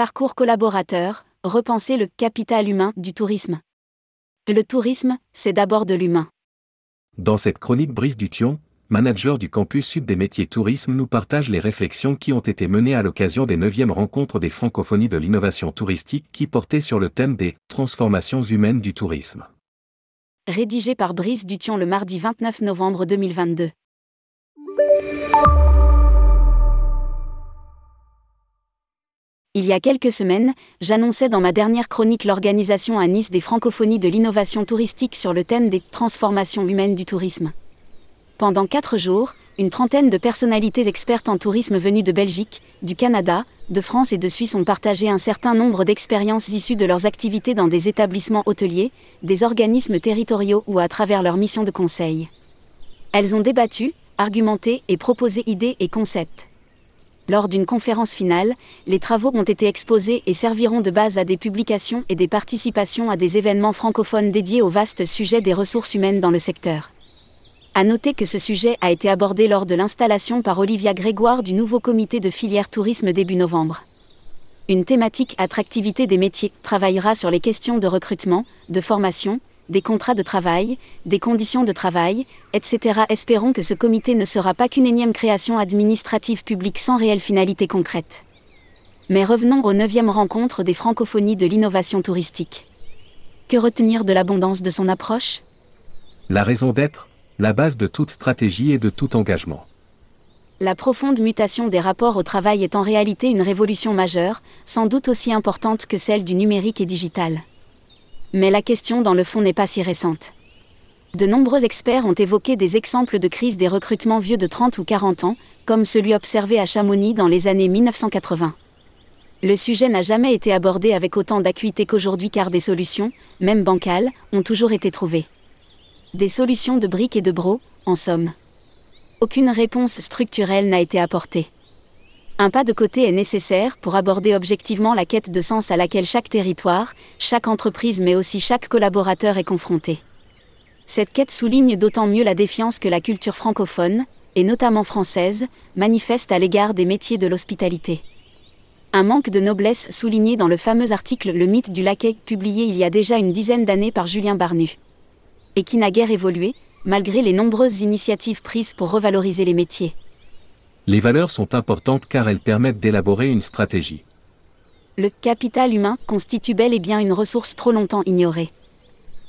Parcours collaborateur, repenser le capital humain du tourisme. Le tourisme, c'est d'abord de l'humain. Dans cette chronique Brice Dution, manager du campus sud des métiers tourisme nous partage les réflexions qui ont été menées à l'occasion des 9e rencontres des francophonies de l'innovation touristique qui portaient sur le thème des transformations humaines du tourisme. Rédigé par Brice Dution le mardi 29 novembre 2022. Il y a quelques semaines, j'annonçais dans ma dernière chronique l'organisation à Nice des francophonies de l'innovation touristique sur le thème des transformations humaines du tourisme. Pendant quatre jours, une trentaine de personnalités expertes en tourisme venues de Belgique, du Canada, de France et de Suisse ont partagé un certain nombre d'expériences issues de leurs activités dans des établissements hôteliers, des organismes territoriaux ou à travers leurs missions de conseil. Elles ont débattu, argumenté et proposé idées et concepts. Lors d'une conférence finale, les travaux ont été exposés et serviront de base à des publications et des participations à des événements francophones dédiés au vaste sujet des ressources humaines dans le secteur. À noter que ce sujet a été abordé lors de l'installation par Olivia Grégoire du nouveau comité de filière tourisme début novembre. Une thématique attractivité des métiers travaillera sur les questions de recrutement, de formation, des contrats de travail, des conditions de travail, etc. Espérons que ce comité ne sera pas qu'une énième création administrative publique sans réelle finalité concrète. Mais revenons aux neuvième rencontre des francophonies de l'innovation touristique. Que retenir de l'abondance de son approche? La raison d'être, la base de toute stratégie et de tout engagement. La profonde mutation des rapports au travail est en réalité une révolution majeure, sans doute aussi importante que celle du numérique et digital. Mais la question dans le fond n'est pas si récente. De nombreux experts ont évoqué des exemples de crise des recrutements vieux de 30 ou 40 ans, comme celui observé à Chamonix dans les années 1980. Le sujet n'a jamais été abordé avec autant d'acuité qu'aujourd'hui car des solutions, même bancales, ont toujours été trouvées. Des solutions de briques et de bros, en somme. Aucune réponse structurelle n'a été apportée. Un pas de côté est nécessaire pour aborder objectivement la quête de sens à laquelle chaque territoire, chaque entreprise mais aussi chaque collaborateur est confronté. Cette quête souligne d'autant mieux la défiance que la culture francophone, et notamment française, manifeste à l'égard des métiers de l'hospitalité. Un manque de noblesse souligné dans le fameux article Le mythe du laquais publié il y a déjà une dizaine d'années par Julien Barnu. Et qui n'a guère évolué, malgré les nombreuses initiatives prises pour revaloriser les métiers. Les valeurs sont importantes car elles permettent d'élaborer une stratégie. Le capital humain constitue bel et bien une ressource trop longtemps ignorée.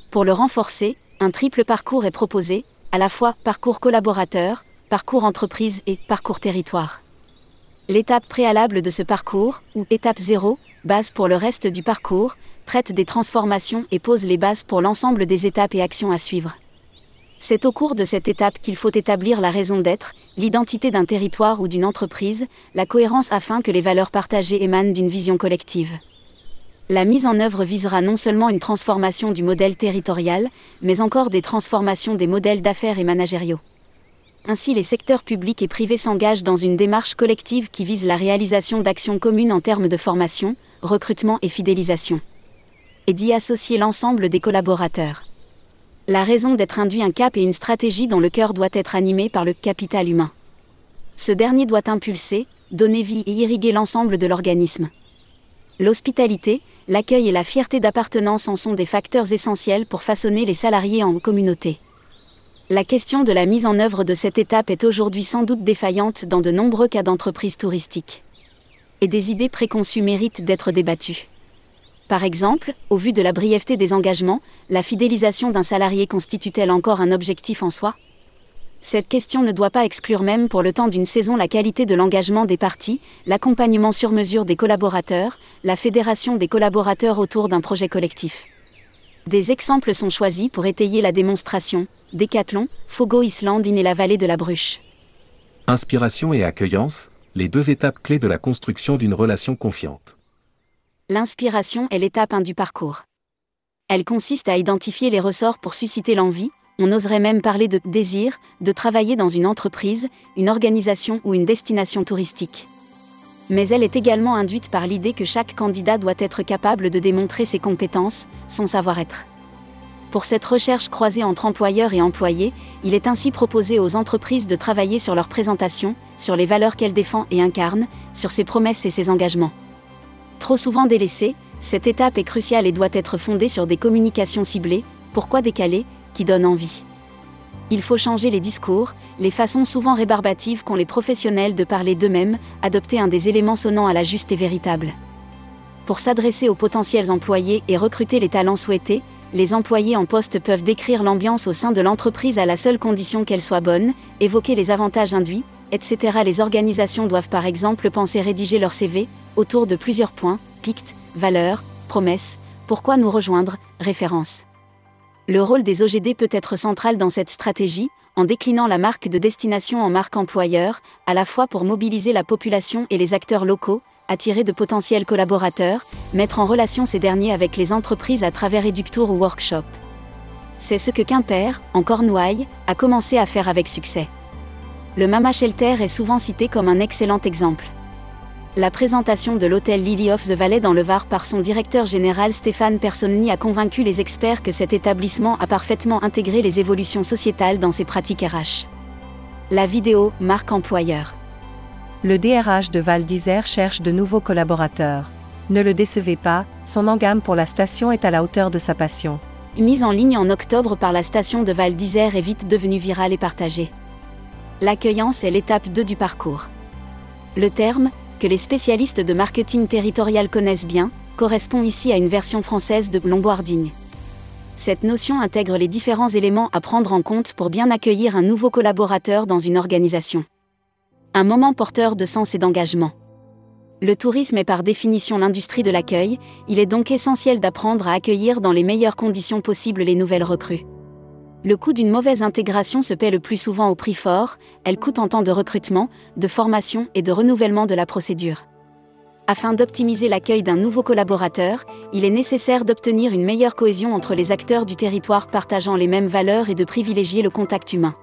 Pour le renforcer, un triple parcours est proposé, à la fois parcours collaborateur, parcours entreprise et parcours territoire. L'étape préalable de ce parcours, ou étape 0, base pour le reste du parcours, traite des transformations et pose les bases pour l'ensemble des étapes et actions à suivre. C'est au cours de cette étape qu'il faut établir la raison d'être, l'identité d'un territoire ou d'une entreprise, la cohérence afin que les valeurs partagées émanent d'une vision collective. La mise en œuvre visera non seulement une transformation du modèle territorial, mais encore des transformations des modèles d'affaires et managériaux. Ainsi les secteurs publics et privés s'engagent dans une démarche collective qui vise la réalisation d'actions communes en termes de formation, recrutement et fidélisation. Et d'y associer l'ensemble des collaborateurs la raison d'être induit un cap et une stratégie dont le cœur doit être animé par le capital humain. Ce dernier doit impulser, donner vie et irriguer l'ensemble de l'organisme. L'hospitalité, l'accueil et la fierté d'appartenance en sont des facteurs essentiels pour façonner les salariés en communauté. La question de la mise en œuvre de cette étape est aujourd'hui sans doute défaillante dans de nombreux cas d'entreprises touristiques. Et des idées préconçues méritent d'être débattues. Par exemple, au vu de la brièveté des engagements, la fidélisation d'un salarié constitue-t-elle encore un objectif en soi? Cette question ne doit pas exclure même pour le temps d'une saison la qualité de l'engagement des parties, l'accompagnement sur mesure des collaborateurs, la fédération des collaborateurs autour d'un projet collectif. Des exemples sont choisis pour étayer la démonstration. Décathlon, Fogo Islandine et la vallée de la Bruche. Inspiration et accueillance, les deux étapes clés de la construction d'une relation confiante l'inspiration est l'étape 1 du parcours. Elle consiste à identifier les ressorts pour susciter l'envie, on oserait même parler de désir, de travailler dans une entreprise, une organisation ou une destination touristique. Mais elle est également induite par l'idée que chaque candidat doit être capable de démontrer ses compétences, son savoir-être. Pour cette recherche croisée entre employeurs et employés, il est ainsi proposé aux entreprises de travailler sur leur présentation, sur les valeurs qu'elles défendent et incarnent, sur ses promesses et ses engagements Trop souvent délaissée, cette étape est cruciale et doit être fondée sur des communications ciblées, pourquoi décalées, qui donnent envie. Il faut changer les discours, les façons souvent rébarbatives qu'ont les professionnels de parler d'eux-mêmes, adopter un des éléments sonnants à la juste et véritable. Pour s'adresser aux potentiels employés et recruter les talents souhaités, les employés en poste peuvent décrire l'ambiance au sein de l'entreprise à la seule condition qu'elle soit bonne, évoquer les avantages induits, etc. Les organisations doivent par exemple penser rédiger leur CV autour de plusieurs points, pictes, valeurs, promesses, pourquoi nous rejoindre, références. Le rôle des OGD peut être central dans cette stratégie, en déclinant la marque de destination en marque employeur, à la fois pour mobiliser la population et les acteurs locaux, attirer de potentiels collaborateurs, mettre en relation ces derniers avec les entreprises à travers Eductour ou Workshop. C'est ce que Quimper, en Cornouailles, a commencé à faire avec succès. Le Mama Shelter est souvent cité comme un excellent exemple. La présentation de l'hôtel Lily of the Valley dans le Var par son directeur général Stéphane Personni a convaincu les experts que cet établissement a parfaitement intégré les évolutions sociétales dans ses pratiques RH. La vidéo marque employeur. Le DRH de Val d'Isère cherche de nouveaux collaborateurs. Ne le décevez pas, son engame pour la station est à la hauteur de sa passion. Mise en ligne en octobre par la station de Val d'Isère est vite devenue virale et partagée. L'accueillance est l'étape 2 du parcours. Le terme, que les spécialistes de marketing territorial connaissent bien, correspond ici à une version française de l'onboarding. Cette notion intègre les différents éléments à prendre en compte pour bien accueillir un nouveau collaborateur dans une organisation. Un moment porteur de sens et d'engagement. Le tourisme est par définition l'industrie de l'accueil, il est donc essentiel d'apprendre à accueillir dans les meilleures conditions possibles les nouvelles recrues. Le coût d'une mauvaise intégration se paie le plus souvent au prix fort, elle coûte en temps de recrutement, de formation et de renouvellement de la procédure. Afin d'optimiser l'accueil d'un nouveau collaborateur, il est nécessaire d'obtenir une meilleure cohésion entre les acteurs du territoire partageant les mêmes valeurs et de privilégier le contact humain.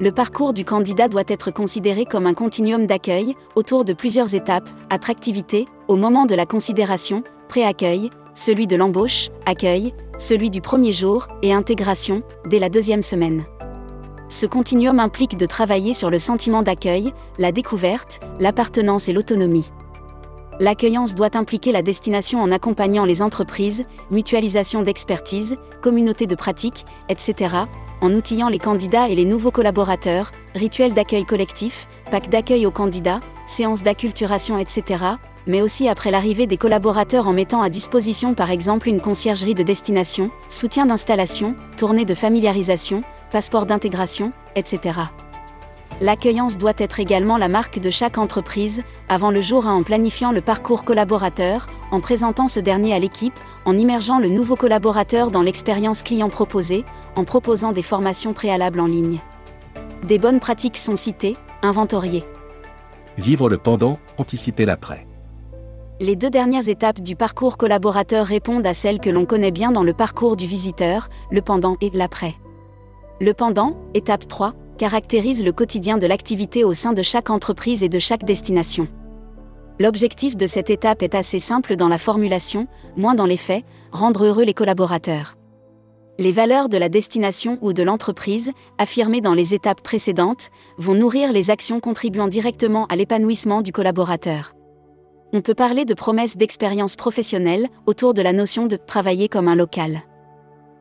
Le parcours du candidat doit être considéré comme un continuum d'accueil, autour de plusieurs étapes, attractivité, au moment de la considération, pré-accueil, celui de l'embauche, accueil, celui du premier jour, et intégration, dès la deuxième semaine. Ce continuum implique de travailler sur le sentiment d'accueil, la découverte, l'appartenance et l'autonomie. L'accueillance doit impliquer la destination en accompagnant les entreprises, mutualisation d'expertise, communauté de pratique, etc., en outillant les candidats et les nouveaux collaborateurs, rituels d'accueil collectif, pack d'accueil aux candidats, séances d'acculturation, etc., mais aussi après l'arrivée des collaborateurs en mettant à disposition par exemple une conciergerie de destination, soutien d'installation, tournée de familiarisation, passeport d'intégration, etc. L'accueillance doit être également la marque de chaque entreprise, avant le jour 1 en planifiant le parcours collaborateur, en présentant ce dernier à l'équipe, en immergeant le nouveau collaborateur dans l'expérience client proposée, en proposant des formations préalables en ligne. Des bonnes pratiques sont citées, inventoriées. Vivre le pendant, anticiper l'après. Les deux dernières étapes du parcours collaborateur répondent à celles que l'on connaît bien dans le parcours du visiteur, le pendant et l'après. Le pendant, étape 3, caractérise le quotidien de l'activité au sein de chaque entreprise et de chaque destination. L'objectif de cette étape est assez simple dans la formulation, moins dans les faits, rendre heureux les collaborateurs. Les valeurs de la destination ou de l'entreprise, affirmées dans les étapes précédentes, vont nourrir les actions contribuant directement à l'épanouissement du collaborateur on peut parler de promesses d'expérience professionnelle autour de la notion de travailler comme un local.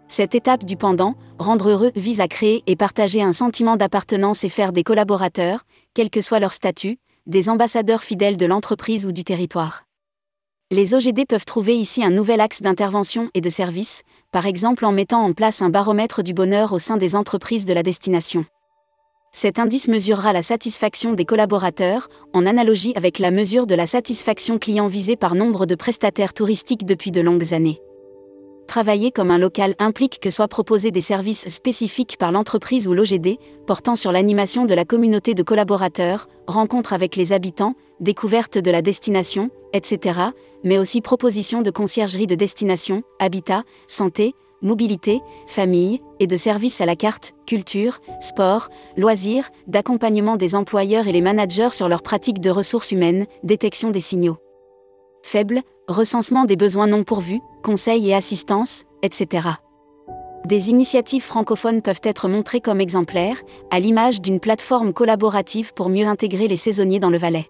Cette étape du pendant, rendre heureux, vise à créer et partager un sentiment d'appartenance et faire des collaborateurs, quel que soit leur statut, des ambassadeurs fidèles de l'entreprise ou du territoire. Les OGD peuvent trouver ici un nouvel axe d'intervention et de service, par exemple en mettant en place un baromètre du bonheur au sein des entreprises de la destination. Cet indice mesurera la satisfaction des collaborateurs, en analogie avec la mesure de la satisfaction client visée par nombre de prestataires touristiques depuis de longues années. Travailler comme un local implique que soient proposés des services spécifiques par l'entreprise ou l'OGD, portant sur l'animation de la communauté de collaborateurs, rencontres avec les habitants, découverte de la destination, etc., mais aussi proposition de conciergerie de destination, habitat, santé, mobilité, famille, et de services à la carte, culture, sport, loisirs, d'accompagnement des employeurs et les managers sur leurs pratiques de ressources humaines, détection des signaux faibles, recensement des besoins non pourvus, conseils et assistance, etc. Des initiatives francophones peuvent être montrées comme exemplaires, à l'image d'une plateforme collaborative pour mieux intégrer les saisonniers dans le Valais.